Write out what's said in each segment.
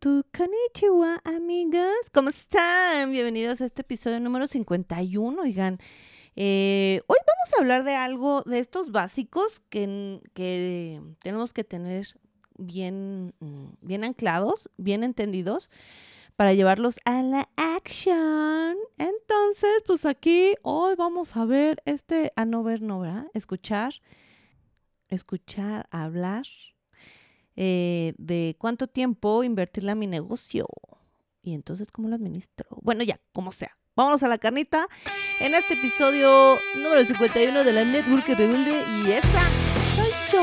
tu konnichiwa, amigos. ¿Cómo están? Bienvenidos a este episodio número 51. Oigan, eh, hoy vamos a hablar de algo, de estos básicos que, que tenemos que tener bien, mm, bien anclados, bien entendidos para llevarlos a la action. Entonces, pues aquí hoy vamos a ver este, a no ver, no, ¿verdad? Escuchar, escuchar, hablar eh, de cuánto tiempo invertirle a mi negocio. Y entonces, ¿cómo lo administro? Bueno, ya, como sea. Vámonos a la carnita en este episodio número 51 de la Network Rebelde. Y esa soy yo.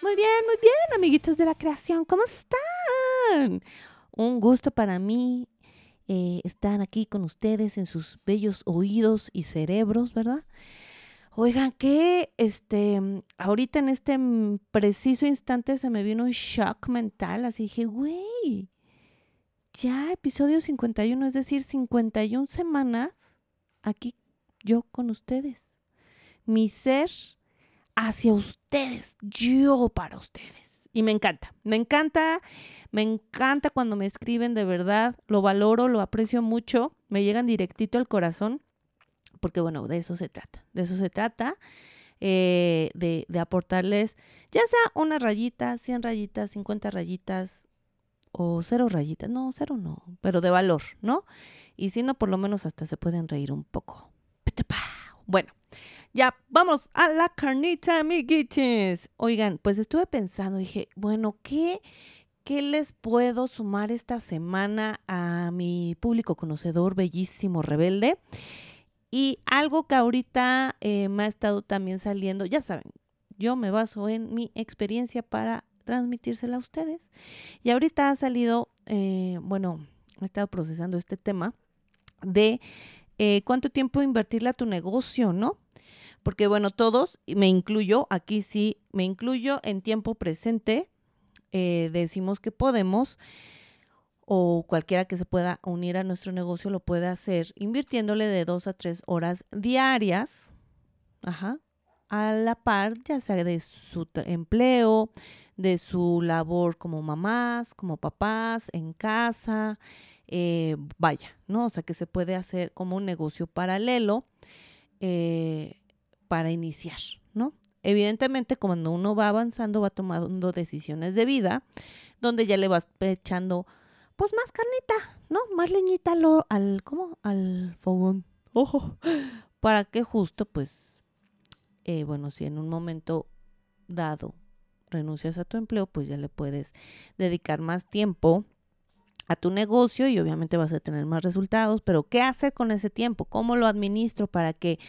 Muy bien, muy bien, amiguitos de la creación. ¿Cómo están? Un gusto para mí eh, estar aquí con ustedes en sus bellos oídos y cerebros, ¿verdad? Oigan, que este, ahorita en este preciso instante se me vino un shock mental, así dije, güey, ya episodio 51, es decir, 51 semanas aquí yo con ustedes. Mi ser hacia ustedes, yo para ustedes. Y me encanta, me encanta, me encanta cuando me escriben de verdad, lo valoro, lo aprecio mucho, me llegan directito al corazón, porque bueno, de eso se trata, de eso se trata, eh, de, de aportarles ya sea una rayita, 100 rayitas, 50 rayitas o cero rayitas, no, cero no, pero de valor, ¿no? Y si no, por lo menos hasta se pueden reír un poco. Bueno, ya, vamos a la carnita, amiguiches. Oigan, pues estuve pensando, dije, bueno, ¿qué, ¿qué les puedo sumar esta semana a mi público conocedor bellísimo rebelde? Y algo que ahorita eh, me ha estado también saliendo, ya saben, yo me baso en mi experiencia para transmitírsela a ustedes. Y ahorita ha salido, eh, bueno, he estado procesando este tema de eh, cuánto tiempo invertirle a tu negocio, ¿no? Porque bueno, todos, me incluyo, aquí sí, me incluyo en tiempo presente, eh, decimos que podemos, o cualquiera que se pueda unir a nuestro negocio lo puede hacer invirtiéndole de dos a tres horas diarias, ajá, a la par, ya sea de su empleo, de su labor como mamás, como papás, en casa, eh, vaya, ¿no? O sea, que se puede hacer como un negocio paralelo. Eh, para iniciar, ¿no? Evidentemente, cuando uno va avanzando, va tomando decisiones de vida, donde ya le vas echando, pues, más carnita, ¿no? Más leñita al, al ¿cómo? Al fogón. Ojo. Para que justo, pues, eh, bueno, si en un momento dado renuncias a tu empleo, pues ya le puedes dedicar más tiempo a tu negocio y obviamente vas a tener más resultados, pero ¿qué hacer con ese tiempo? ¿Cómo lo administro para que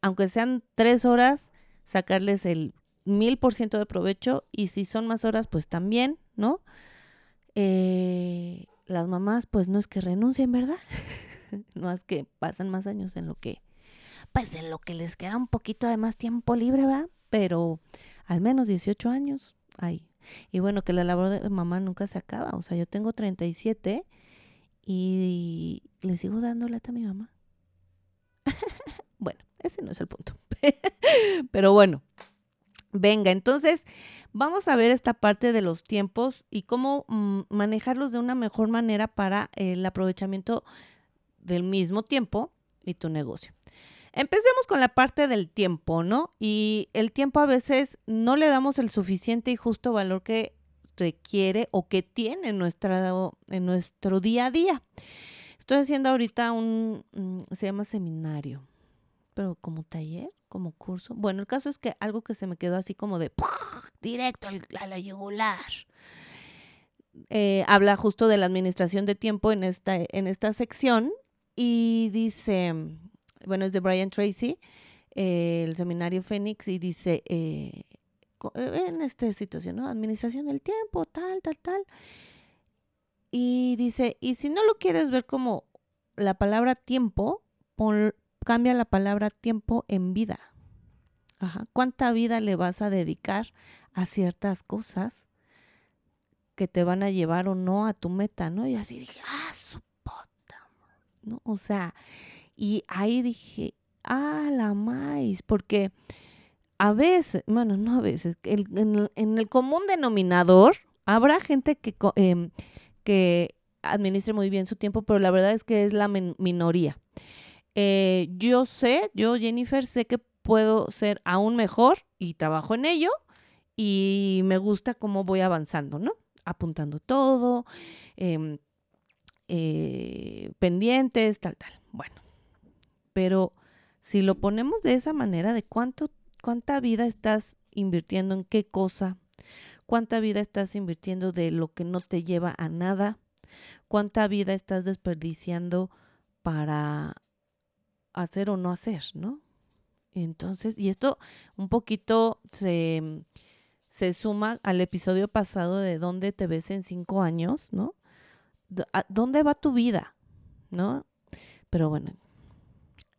aunque sean tres horas, sacarles el mil por ciento de provecho y si son más horas, pues también, ¿no? Eh, las mamás, pues no es que renuncien, ¿verdad? no es que pasan más años en lo que, pues en lo que les queda un poquito de más tiempo libre, ¿verdad? Pero al menos 18 años hay. Y bueno, que la labor de mamá nunca se acaba. O sea, yo tengo 37 y le sigo dando lata a mi mamá. No es el punto. Pero bueno, venga, entonces vamos a ver esta parte de los tiempos y cómo mm, manejarlos de una mejor manera para el aprovechamiento del mismo tiempo y tu negocio. Empecemos con la parte del tiempo, ¿no? Y el tiempo a veces no le damos el suficiente y justo valor que requiere o que tiene en, en nuestro día a día. Estoy haciendo ahorita un, mm, se llama seminario, pero como taller, como curso. Bueno, el caso es que algo que se me quedó así como de directo a la yugular. Eh, habla justo de la administración de tiempo en esta, en esta sección y dice, bueno, es de Brian Tracy, eh, el seminario Fénix, y dice, eh, en esta situación, ¿no? Administración del tiempo, tal, tal, tal. Y dice, y si no lo quieres ver como la palabra tiempo, pon, cambia la palabra tiempo en vida. Ajá. ¿Cuánta vida le vas a dedicar a ciertas cosas que te van a llevar o no a tu meta, ¿no? Y así dije, ah, su puta, ¿no? O sea, y ahí dije, ah, la maíz, porque a veces, bueno, no a veces, en, el común denominador habrá gente que, em, que administre muy bien su tiempo, pero la verdad es que es la minoría. Eh, yo sé, yo Jennifer, sé que puedo ser aún mejor y trabajo en ello y me gusta cómo voy avanzando, ¿no? Apuntando todo, em, eh, pendientes, tal, tal. Bueno, pero si lo ponemos de esa manera, de cuánto, cuánta vida estás invirtiendo en qué cosa, cuánta vida estás invirtiendo de lo que no te lleva a nada, cuánta vida estás desperdiciando para hacer o no hacer, ¿no? Entonces, y esto un poquito se, se suma al episodio pasado de dónde te ves en cinco años, ¿no? ¿Dónde va tu vida? ¿No? Pero bueno,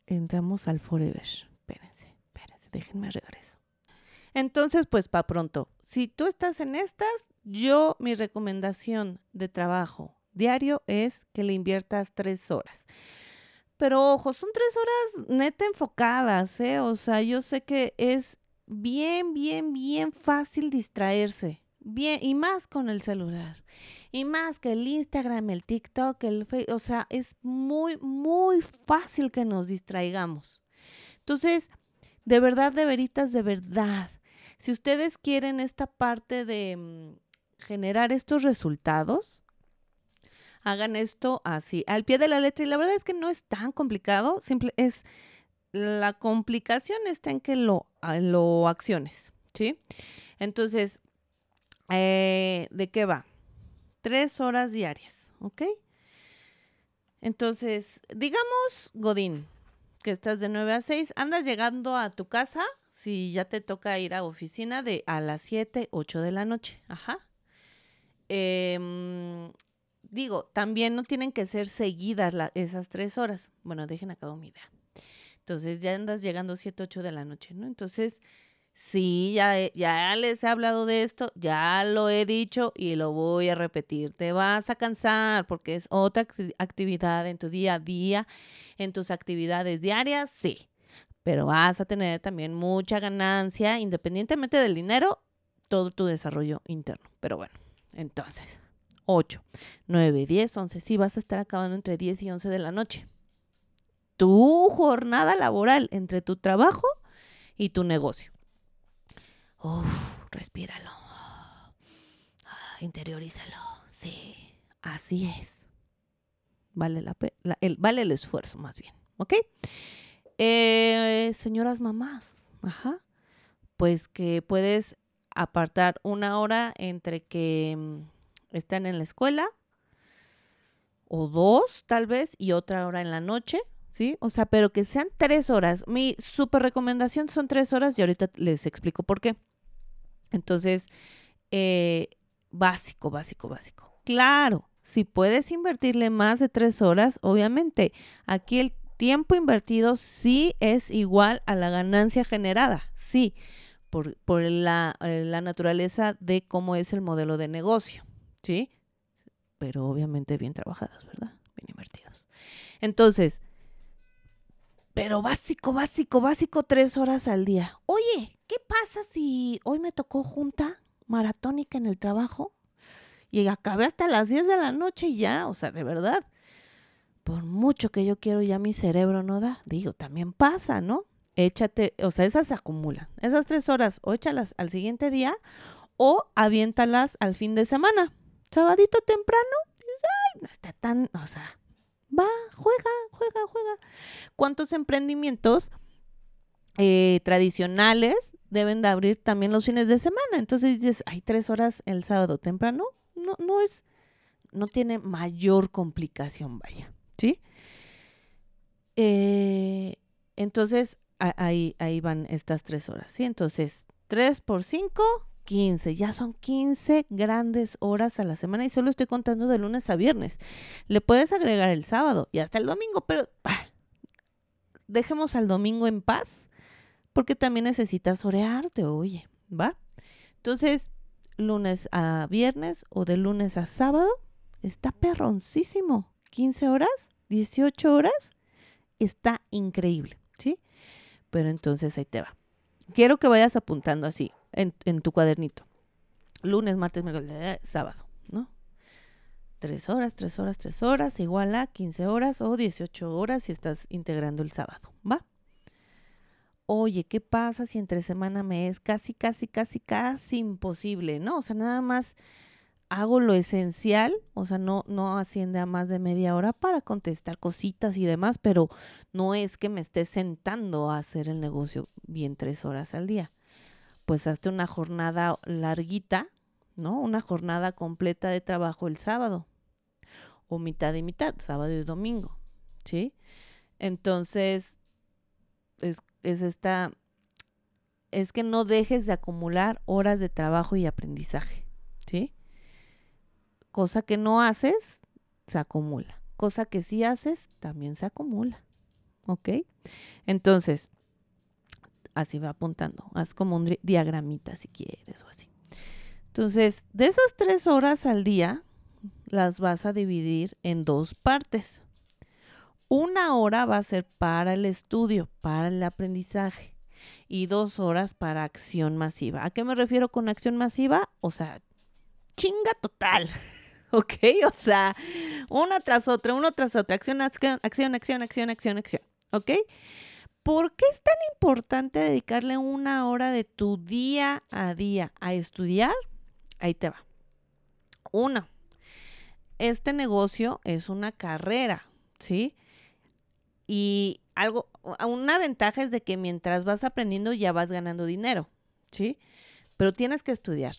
entramos al forever. Espérense, espérense, déjenme regreso. Entonces, pues para pronto, si tú estás en estas, yo mi recomendación de trabajo diario es que le inviertas tres horas. Pero ojo, son tres horas neta enfocadas, ¿eh? O sea, yo sé que es bien, bien, bien fácil distraerse. Bien, y más con el celular. Y más que el Instagram, el TikTok, el Facebook. O sea, es muy, muy fácil que nos distraigamos. Entonces, de verdad, de veritas, de verdad. Si ustedes quieren esta parte de mm, generar estos resultados, hagan esto así, al pie de la letra. Y la verdad es que no es tan complicado, simple es la complicación está en que lo, lo acciones, ¿sí? Entonces, eh, ¿de qué va? Tres horas diarias, ¿ok? Entonces, digamos, Godín, que estás de 9 a 6, andas llegando a tu casa si ya te toca ir a oficina de a las 7, 8 de la noche, ajá. Eh, digo, también no tienen que ser seguidas esas tres horas. Bueno, dejen acabo mi idea. Entonces ya andas llegando 7, 8 de la noche, ¿no? Entonces, sí, ya, ya les he hablado de esto, ya lo he dicho y lo voy a repetir. Te vas a cansar porque es otra actividad en tu día a día, en tus actividades diarias, sí. Pero vas a tener también mucha ganancia, independientemente del dinero, todo tu desarrollo interno. Pero bueno, entonces. 8, 9, 10, 11. Sí, vas a estar acabando entre 10 y 11 de la noche. Tu jornada laboral entre tu trabajo y tu negocio. Uf, respíralo. Ah, interiorízalo. Sí, así es. Vale, la, el, vale el esfuerzo, más bien. ¿Ok? Eh, señoras mamás, ajá. Pues que puedes apartar una hora entre que mm, están en la escuela, o dos tal vez, y otra hora en la noche, ¿sí? O sea, pero que sean tres horas. Mi super recomendación son tres horas y ahorita les explico por qué. Entonces, eh, básico, básico, básico. Claro, si puedes invertirle más de tres horas, obviamente, aquí el tiempo invertido sí es igual a la ganancia generada, sí, por, por la, eh, la naturaleza de cómo es el modelo de negocio. ¿Sí? Pero obviamente bien trabajados, ¿verdad? Bien invertidos. Entonces, pero básico, básico, básico, tres horas al día. Oye, ¿qué pasa si hoy me tocó junta maratónica en el trabajo? Y acabé hasta las 10 de la noche y ya, o sea, de verdad. Por mucho que yo quiero, ya mi cerebro no da. Digo, también pasa, ¿no? Échate, o sea, esas se acumulan. Esas tres horas, o échalas al siguiente día o aviéntalas al fin de semana sabadito temprano, ay, no está tan, o sea, va, juega, juega, juega. ¿Cuántos emprendimientos eh, tradicionales deben de abrir también los fines de semana? Entonces dices, hay tres horas el sábado temprano, no, no es, no tiene mayor complicación, vaya, ¿sí? Eh, entonces, ahí, ahí van estas tres horas, ¿sí? Entonces, tres por cinco, 15, ya son 15 grandes horas a la semana y solo estoy contando de lunes a viernes. Le puedes agregar el sábado y hasta el domingo, pero dejemos al domingo en paz porque también necesitas orearte, oye, ¿va? Entonces, lunes a viernes o de lunes a sábado, está perroncísimo. 15 horas, 18 horas, está increíble, ¿sí? Pero entonces ahí te va. Quiero que vayas apuntando así en, tu cuadernito. Lunes, martes, miércoles, eh, sábado, ¿no? Tres horas, tres horas, tres horas, igual a 15 horas o 18 horas si estás integrando el sábado, ¿va? Oye, ¿qué pasa si entre semana me es casi, casi, casi, casi imposible? No, o sea, nada más hago lo esencial, o sea, no, no asciende a más de media hora para contestar cositas y demás, pero no es que me esté sentando a hacer el negocio bien tres horas al día. Pues hazte una jornada larguita, ¿no? Una jornada completa de trabajo el sábado, o mitad y mitad, sábado y domingo, ¿sí? Entonces, es, es esta, es que no dejes de acumular horas de trabajo y aprendizaje, ¿sí? Cosa que no haces, se acumula. Cosa que sí haces, también se acumula. ¿Ok? Entonces, así va apuntando. Haz como un diagramita si quieres o así. Entonces, de esas tres horas al día, las vas a dividir en dos partes. Una hora va a ser para el estudio, para el aprendizaje, y dos horas para acción masiva. ¿A qué me refiero con acción masiva? O sea, chinga total. ¿ok? O sea, una tras otra, uno tras otra, acción, acción, acción, acción, acción, acción, acción, ¿ok? ¿Por qué es tan importante dedicarle una hora de tu día a día a estudiar? Ahí te va. Una, este negocio es una carrera, ¿sí? Y algo, una ventaja es de que mientras vas aprendiendo ya vas ganando dinero, ¿sí? Pero tienes que estudiar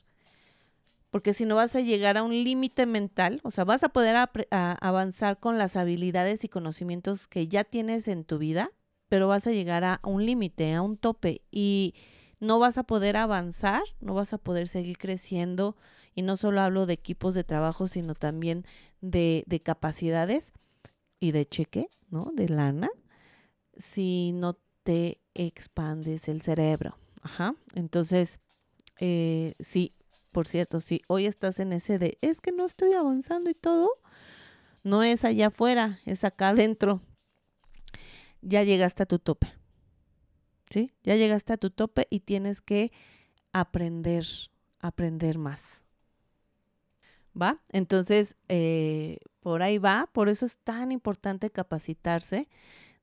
porque si no vas a llegar a un límite mental, o sea, vas a poder avanzar con las habilidades y conocimientos que ya tienes en tu vida, pero vas a llegar a un límite, a un tope y no vas a poder avanzar, no vas a poder seguir creciendo y no solo hablo de equipos de trabajo, sino también de, de capacidades y de cheque, ¿no? De lana, si no te expandes el cerebro. Ajá. Entonces, eh, sí, por cierto, si hoy estás en ese de, es que no estoy avanzando y todo, no es allá afuera, es acá adentro. Ya llegaste a tu tope. ¿Sí? Ya llegaste a tu tope y tienes que aprender, aprender más. ¿Va? Entonces, eh, por ahí va, por eso es tan importante capacitarse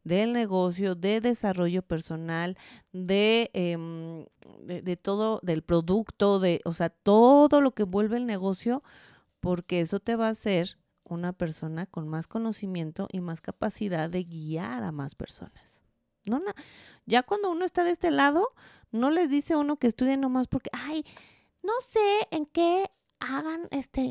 del negocio, de desarrollo personal, de, em, de, todo, del producto, de, o sea, todo lo que vuelve el negocio, porque eso te va a hacer una persona con más conocimiento y más capacidad de guiar a más personas. No, ya cuando uno está de este lado, no les dice uno que estudien nomás porque, ay, no sé en qué hagan, este,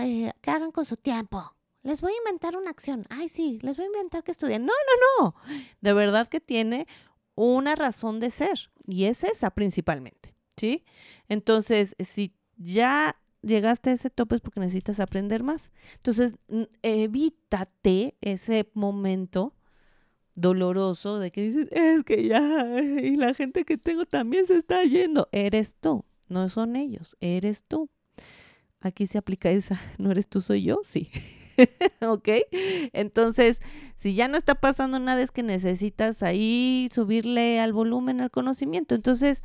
eh, que hagan con su tiempo les voy a inventar una acción. Ay, sí, les voy a inventar que estudien. No, no, no. De verdad que tiene una razón de ser y es esa principalmente, ¿sí? Entonces, si ya llegaste a ese tope es porque necesitas aprender más. Entonces, evítate ese momento doloroso de que dices, es que ya, y la gente que tengo también se está yendo. Eres tú, no son ellos, eres tú. Aquí se aplica esa, no eres tú, soy yo, sí. ¿ok? Entonces, si ya no está pasando nada, es que necesitas ahí subirle al volumen al conocimiento. Entonces,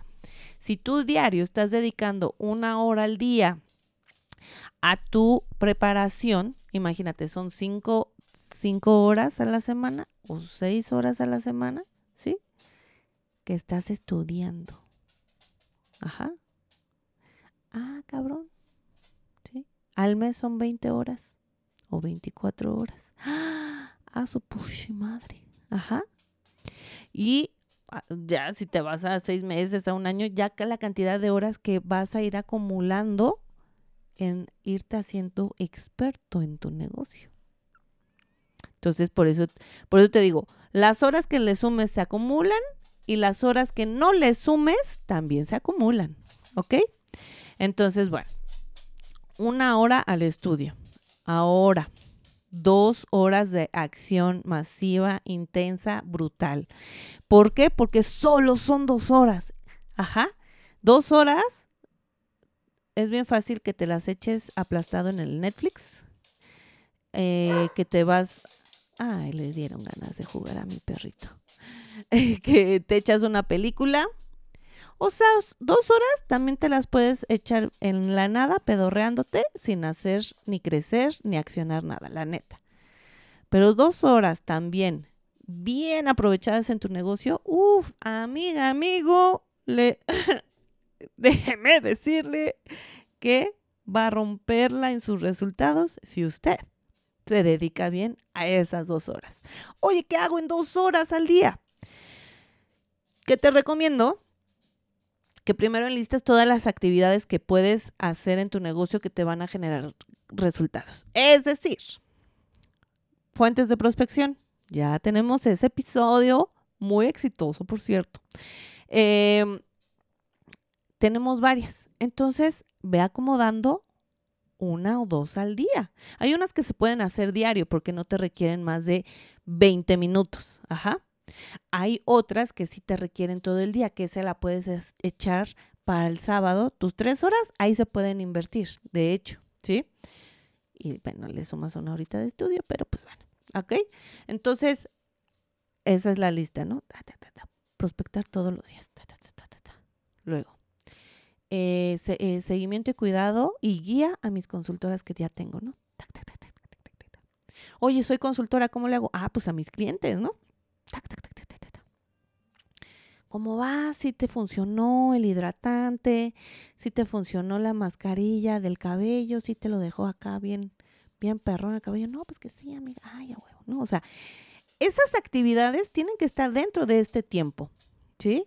si tú diario estás dedicando una hora al día a tu preparación, imagínate, son cinco, cinco horas a la semana o seis horas a la semana, ¿sí? Que estás estudiando. Ajá. Ah, cabrón. ¿Sí? Al mes son 20 horas o 24 horas. ¡Ah! su push madre. Ajá. Y ah, ya si te vas a seis meses, a un año, ya que la cantidad de horas que vas a ir acumulando en irte haciendo experto en tu negocio. Entonces, por eso, por eso te digo, las horas que le sumes se acumulan y las horas que no le sumes también se acumulan. ¿Ok? Entonces, bueno, una hora al estudio. Ahora, dos horas de acción masiva, intensa, brutal. ¿Por qué? Porque solo son dos horas. Ajá. Dos horas. Es bien fácil que te las eches aplastado en el Netflix. Eh, que te vas Ay, le dieron ganas de jugar a mi perrito. que te echas una película. O sea, dos horas también te las puedes echar en la nada, pedorreándote, sin hacer ni crecer ni accionar nada, la neta. Pero dos horas también bien aprovechadas en tu negocio, uff, amiga, amigo, le déjeme decirle que va a romperla en sus resultados si usted se dedica bien a esas dos horas. Oye, ¿qué hago en dos horas al día? Que te recomiendo que primero enlistes todas las actividades que puedes hacer en tu negocio que te van a generar resultados. Es decir, fuentes de prospección. Ya tenemos ese episodio muy exitoso, por cierto. Em, tenemos varias. Entonces, ve acomodando una o dos al día. Hay unas que se pueden hacer diario porque no te requieren más de 20 minutos. Ajá. Hay otras que sí te requieren todo el día, que se la puedes echar para el sábado. Tus tres horas ahí se pueden invertir, de hecho, ¿sí? Y bueno, le sumas una horita de estudio, pero pues bueno, ¿ok? Entonces, esa es la lista, ¿no? Prospectar todos los días. Luego, eh, eh, seguimiento y cuidado y guía a mis consultoras que ya tengo, ¿no? Oye, soy consultora, ¿cómo le hago? Ah, pues a mis clientes, ¿no? ¿Cómo va? Si te funcionó el hidratante, si te funcionó la mascarilla del cabello, si te lo dejó acá bien, bien perrón el cabello. No, pues que sí, amiga. Ay, a huevo, ¿no? O sea, esas actividades tienen que estar dentro de este tiempo, ¿sí?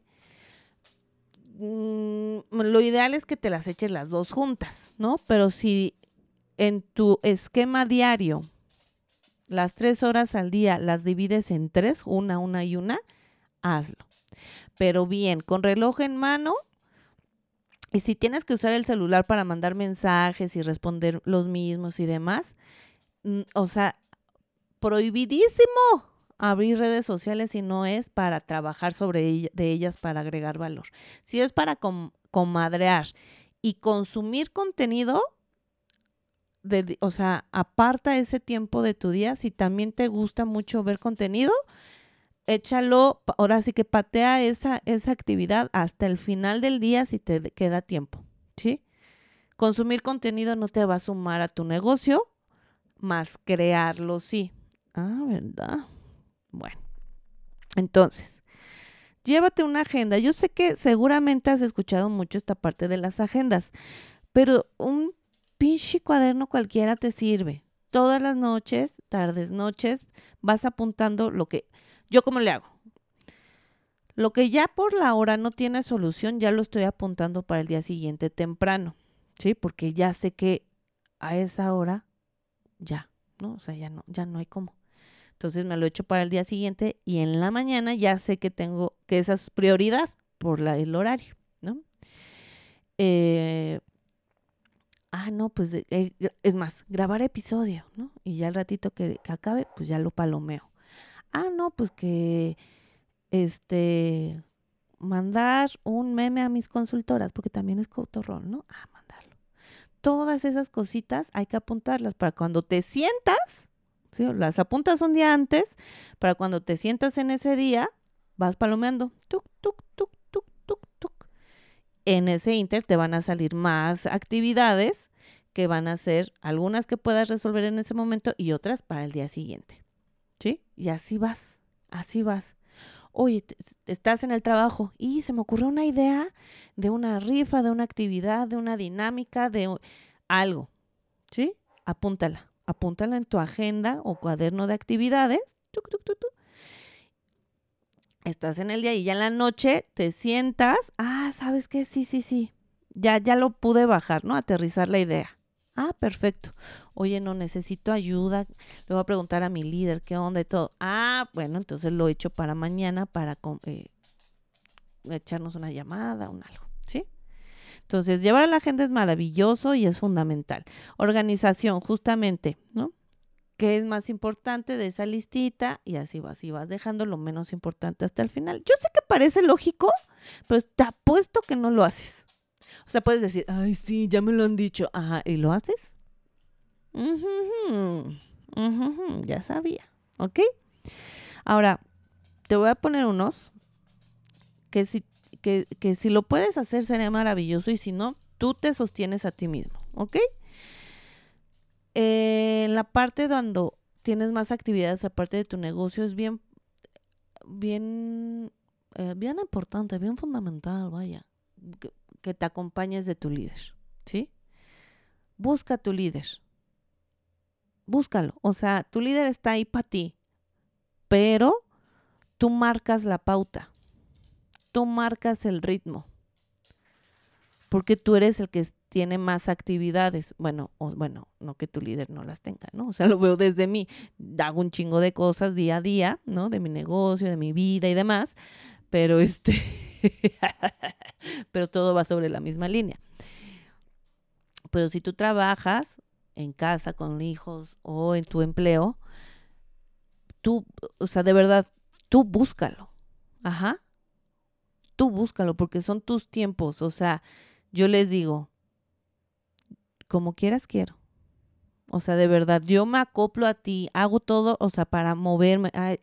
Mm, lo ideal es que te las eches las dos juntas, ¿no? Pero si en tu esquema diario las tres horas al día las divides en tres, una, una y una, hazlo. Pero bien, con reloj en mano. Y si tienes que usar el celular para mandar mensajes y responder los mismos y demás, mm, o sea, prohibidísimo abrir redes sociales si no es para trabajar sobre ellas para agregar valor. Si es para comadrear y consumir contenido, o sea, aparta ese tiempo de tu día. Si también te gusta mucho ver contenido, échalo, ahora sí que patea esa, esa actividad hasta el final del día si te queda tiempo, ¿sí? Consumir contenido no te va a sumar a tu negocio, más crearlo sí. Ah, ¿verdad? Bueno, entonces, llévate una agenda. Yo sé que seguramente has escuchado mucho esta parte de las agendas, pero un pinche cuaderno cualquiera te sirve. Todas las noches, tardes, noches, vas apuntando lo que... ¿Yo cómo le hago? Lo que ya por la hora no tiene solución, ya lo estoy apuntando para el día siguiente temprano, ¿sí? Porque ya sé que a esa hora ya, ¿no? O sea, ya no, ya no hay cómo. Entonces me lo echo para el día siguiente y en la mañana ya sé que tengo que esas prioridades por el horario, ¿no? Eh, ah, no, pues eh, es más, grabar episodio, ¿no? Y ya el ratito que, acabe, pues ya lo palomeo. Ah, no, pues que, este, mandar un meme a mis consultoras, porque también es cotorrón, ¿no? Ah, mandarlo. Todas esas cositas hay que apuntarlas para cuando te sientas las apuntas un día antes para cuando te sientas en ese día, vas palomeando. Tuk, tuk, tuk, tuk, tuk, tuk. En ese inter te van a salir más actividades que van a ser algunas que puedas resolver en ese momento y otras para el día siguiente. ¿Sí? Y así vas, así vas. Oye, estás en el trabajo y se me ocurrió una idea de una rifa, de una actividad, de una dinámica, de algo. ¿Sí? Apúntala apúntala en tu agenda o cuaderno de actividades. Estás en el día y ya en la noche te sientas. Ah, ¿sabes qué? Sí, sí, sí. Ya, ya lo pude bajar, ¿no? Aterrizar la idea. Ah, perfecto. Oye, no necesito ayuda. Le voy a preguntar a mi líder qué onda y todo. Ah, bueno, entonces lo he hecho para mañana para eh, echarnos una llamada, un algo. ¿Sí? Entonces, llevar a la agenda es maravilloso y es fundamental. Organización, justamente, ¿no? ¿Qué es más importante de esa listita? Y así vas, y vas dejando lo menos importante hasta el final. Yo sé que parece lógico, pero te apuesto que no lo haces. O sea, puedes decir, ay, sí, ya me lo han dicho. Ajá, ¿y lo haces? ya sabía. ¿Ok? Ahora, te voy a poner unos que si, que, que si lo puedes hacer sería maravilloso y si no, tú te sostienes a ti mismo, ¿ok? Eh, en la parte donde tienes más actividades aparte de tu negocio es bien, bien, eh, bien importante, bien fundamental, vaya, que, que te acompañes de tu líder, ¿sí? Busca a tu líder. Búscalo. O sea, tu líder está ahí para ti, pero tú marcas la pauta. Tú marcas el ritmo. Porque tú eres el que tiene más actividades. Bueno, o, bueno, no que tu líder no las tenga, ¿no? O sea, lo veo desde mí. Hago un chingo de cosas día a día, ¿no? De mi negocio, de mi vida y demás. Pero este, pero todo va sobre la misma línea. Pero si tú trabajas en casa con hijos o en tu empleo, tú, o sea, de verdad, tú búscalo. Ajá. Tú búscalo porque son tus tiempos. O sea, yo les digo, como quieras quiero. O sea, de verdad, yo me acoplo a ti, hago todo, o sea, para moverme a,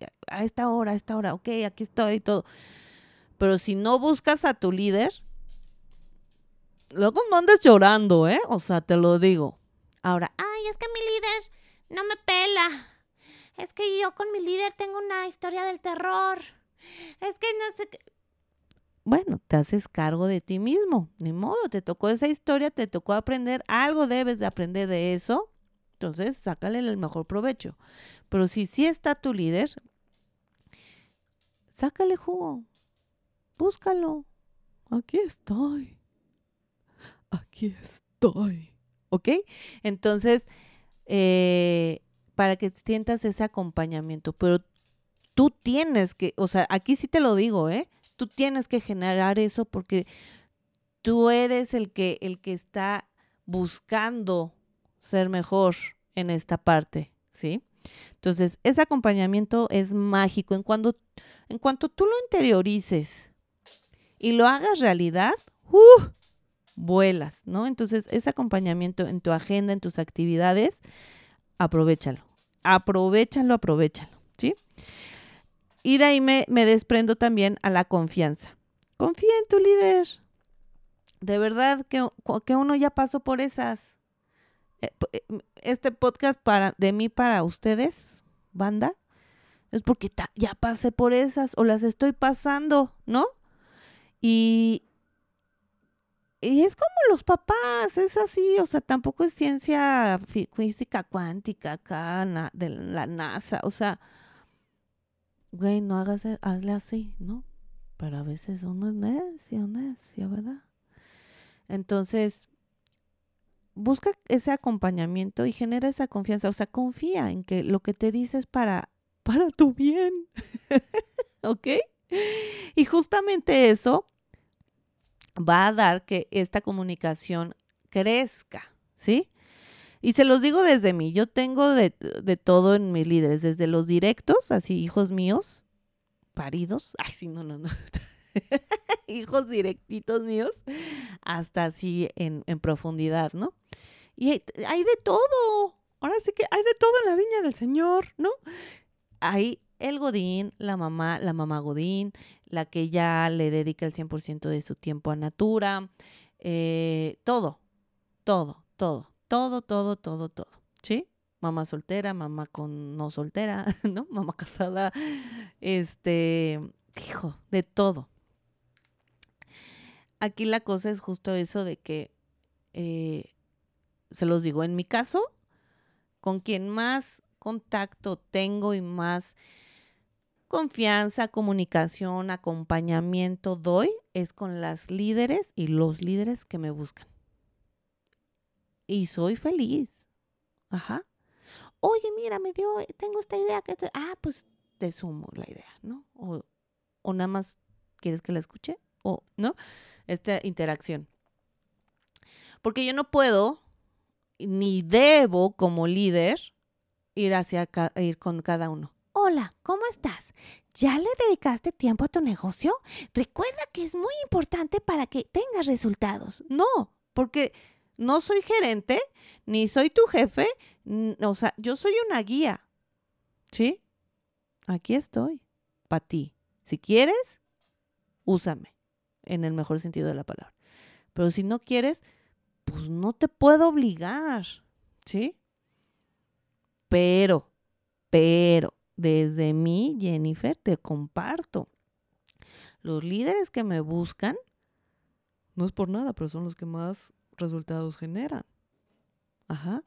esta hora, a esta hora, ok, aquí estoy y todo. Pero si no buscas a tu líder, luego no andes llorando, ¿eh? O sea, te lo digo. Ahora, Ay, es que mi líder no me pela. Es que yo con mi líder tengo una historia del terror. Es que no sé qué. Bueno, te haces cargo de ti mismo. Ni modo, te tocó esa historia, te tocó aprender, algo debes de aprender de eso. Entonces, sácale el mejor provecho. Pero si sí está tu líder, sácale jugo. Búscalo. Aquí estoy. Aquí estoy. ¿Ok? Entonces, eh, para que sientas ese acompañamiento, pero tú tienes que, o sea, aquí sí te lo digo, ¿eh? Tú tienes que generar eso porque tú eres el que, el que está buscando ser mejor en esta parte, ¿sí? Entonces, ese acompañamiento es mágico. En, cuando, en cuanto tú lo interiorices y lo hagas realidad, ¡uh! vuelas, ¿no? Entonces, ese acompañamiento en tu agenda, en tus actividades, aprovechalo. Aprovechalo, aprovechalo, ¿sí? Y de ahí me, desprendo también a la confianza. Confía en tu líder. De verdad que, que uno ya pasó por esas. Eh, eh, Este podcast para, de mí para ustedes, banda, es porque ya pasé por esas o las estoy pasando, ¿no? Y, y es como los papás, es así, o sea, tampoco es ciencia física cuántica acá de la NASA, o sea, güey, no hagas, e- hazle así, ¿no? Pero a veces uno es necio, necio, ¿verdad? Entonces, busca ese acompañamiento y genera esa confianza, o sea, confía en que lo que te dice es para, para tu bien, ¿ok? Y justamente eso va a dar que esta comunicación crezca, ¿sí? Y se los digo desde mí, yo tengo de, de todo en mis líderes, desde los directos, así hijos míos, paridos, ay, sí, no, no, no, hijos directitos míos, hasta así en, en profundidad, ¿no? Y hay, de todo, ahora sí que hay de todo en la viña del Señor, ¿no? Hay el Godín, la mamá, la mamá Godín, la que ya le dedica el 100% de su tiempo a Natura, eh, todo, todo, todo, todo, todo, todo, todo, ¿sí? Mamá soltera, mamá con no soltera, ¿no? Mamá casada, este, hijo, de todo. Aquí la cosa es justo eso de que, eh, se los digo, en mi caso, con quien más contacto tengo y más confianza, comunicación, acompañamiento doy es con las líderes y los líderes que me buscan. Y soy feliz. Ajá. Oye, mira, me dio, tengo esta idea que te- ah, pues te sumo la idea, ¿no? O, o nada más quieres que la escuche o no, esta interacción. Porque yo no puedo ni debo como líder ir hacia ir con cada uno. Hola, ¿cómo estás? ¿Ya le dedicaste tiempo a tu negocio? Recuerda que es muy importante para que tengas resultados. No, porque no soy gerente, ni soy tu jefe, o sea, yo soy una guía, ¿sí? aquí estoy, para ti. Si quieres, úsame, en el mejor sentido de la palabra. Pero si no quieres, pues no te puedo obligar, ¿sí? Pero, pero, desde mí, Jennifer, te comparto. Los líderes que me buscan, no es por nada, pero son los que más resultados generan. Ajá.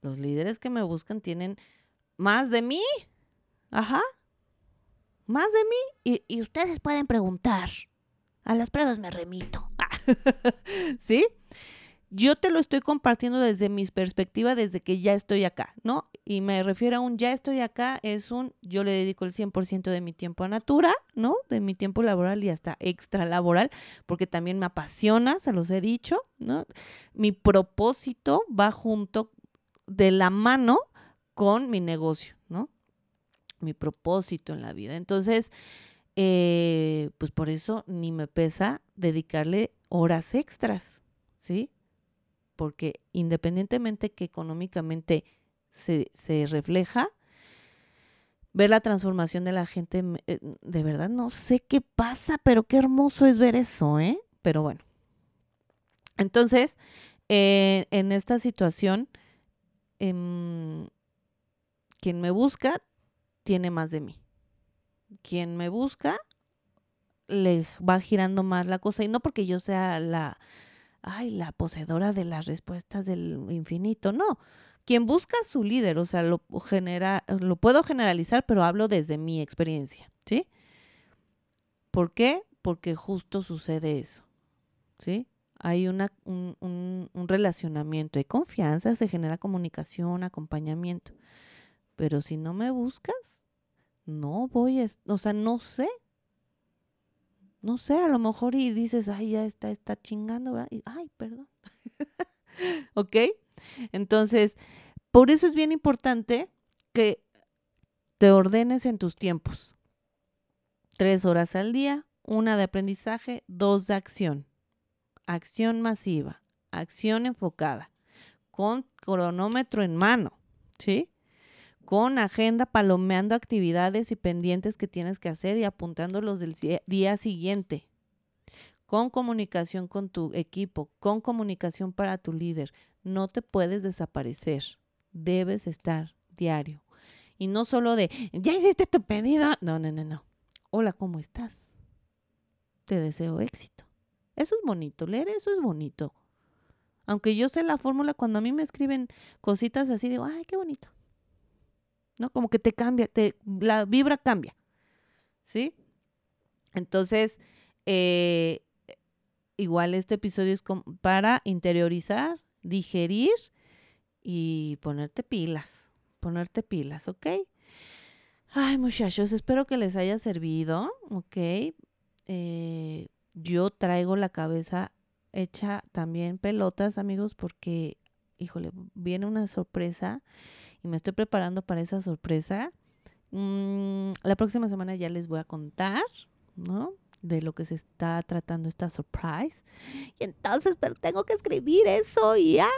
Los líderes que me buscan tienen más de mí. Ajá. Más de mí. Y, ustedes pueden preguntar. A las pruebas me remito. ¿Sí? Yo te lo estoy compartiendo desde mi perspectiva, desde que ya estoy acá, ¿no? Y me refiero a un ya estoy acá, es un yo le dedico el 100% de mi tiempo a Natura, ¿no? De mi tiempo laboral y hasta extra laboral, porque también me apasiona, se los he dicho, ¿no? Mi propósito va junto de la mano con mi negocio, ¿no? Mi propósito en la vida. Entonces, eh, pues por eso ni me pesa dedicarle horas extras, ¿sí? Porque independientemente que económicamente se, refleja, ver la transformación de la gente, eh, de verdad no sé qué pasa, pero qué hermoso es ver eso, ¿eh? Pero bueno. Entonces, eh, en esta situación, eh, quien me busca tiene más de mí. Quien me busca le va girando más la cosa y no porque yo sea la ay, la poseedora de las respuestas del infinito, no. Quien busca a su líder, o sea, lo genera lo puedo generalizar, pero hablo desde mi experiencia, ¿sí? ¿Por qué? Porque justo sucede eso, ¿sí? Hay un, un, un relacionamiento, hay confianza, se genera comunicación, acompañamiento. Pero si no me buscas, no voy a, o sea, no sé. No sé, a lo mejor y dices, ay, ya está, está chingando, ¿verdad? Ay, perdón. ¿Ok? Entonces, por eso es bien importante que te ordenes en tus tiempos. Tres horas al día, una de aprendizaje, dos de acción. Acción masiva, acción enfocada, con cronómetro en mano, ¿sí? con agenda, palomeando actividades y pendientes que tienes que hacer y apuntando los del día siguiente. Con comunicación con tu equipo, con comunicación para tu líder. No te puedes desaparecer. Debes estar diario. Y no solo de, ya hiciste tu pedido. No, no, no, no. Hola, ¿cómo estás? Te deseo éxito. Eso es bonito. Leer eso es bonito. Aunque yo sé la fórmula, cuando a mí me escriben cositas así, digo, ay, qué bonito. ¿no? Como que te cambia, te, la vibra cambia, ¿sí? Entonces, eh, igual este episodio es para interiorizar, digerir y ponerte pilas, ponerte pilas, ¿ok? Ay, muchachos, espero que les haya servido, ¿ok? Eh, yo traigo la cabeza hecha también pelotas, amigos, porque, híjole, viene una sorpresa y me estoy preparando para esa sorpresa. Mm, la próxima semana ya les voy a contar, ¿no? De lo que se está tratando esta surprise. Y entonces, pero tengo que escribir eso y ¡ay!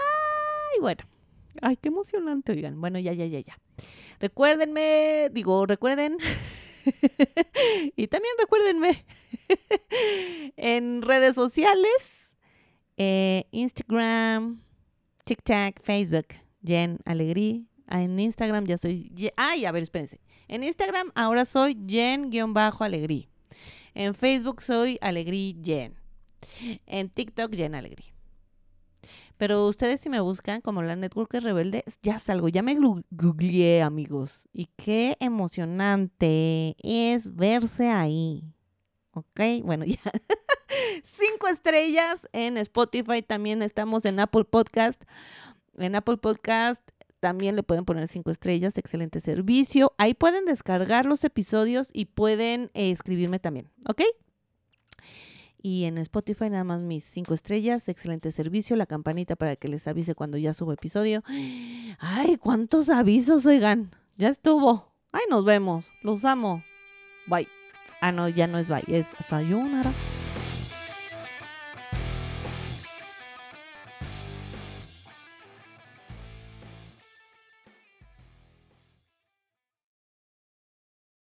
Bueno, ay, qué emocionante, oigan. Bueno, ya, ya, ya, ya. Recuérdenme, digo, recuerden. y también recuérdenme en redes sociales, eh, Instagram, TikTok, Facebook, Jen Alegría, en Instagram ya soy. Ay, a ver, espérense. En Instagram ahora soy Jen-Alegrí. En Facebook soy Alegrí Jen. En TikTok Jen Alegrí. Pero ustedes si me buscan como la Network Rebelde, ya salgo, ya me googleé, amigos. Y qué emocionante es verse ahí. Ok, bueno, ya. Cinco estrellas en Spotify, también estamos en Apple Podcast. En Apple Podcast también le pueden poner cinco estrellas, excelente servicio. Ahí pueden descargar los episodios y pueden eh, escribirme también, ¿ok? Y en Spotify nada más mis cinco estrellas, excelente servicio, la campanita para que les avise cuando ya subo episodio. Ay, cuántos avisos, oigan. Ya estuvo. Ay, nos vemos. Los amo. Bye. Ah, no, ya no es bye, es sayonara.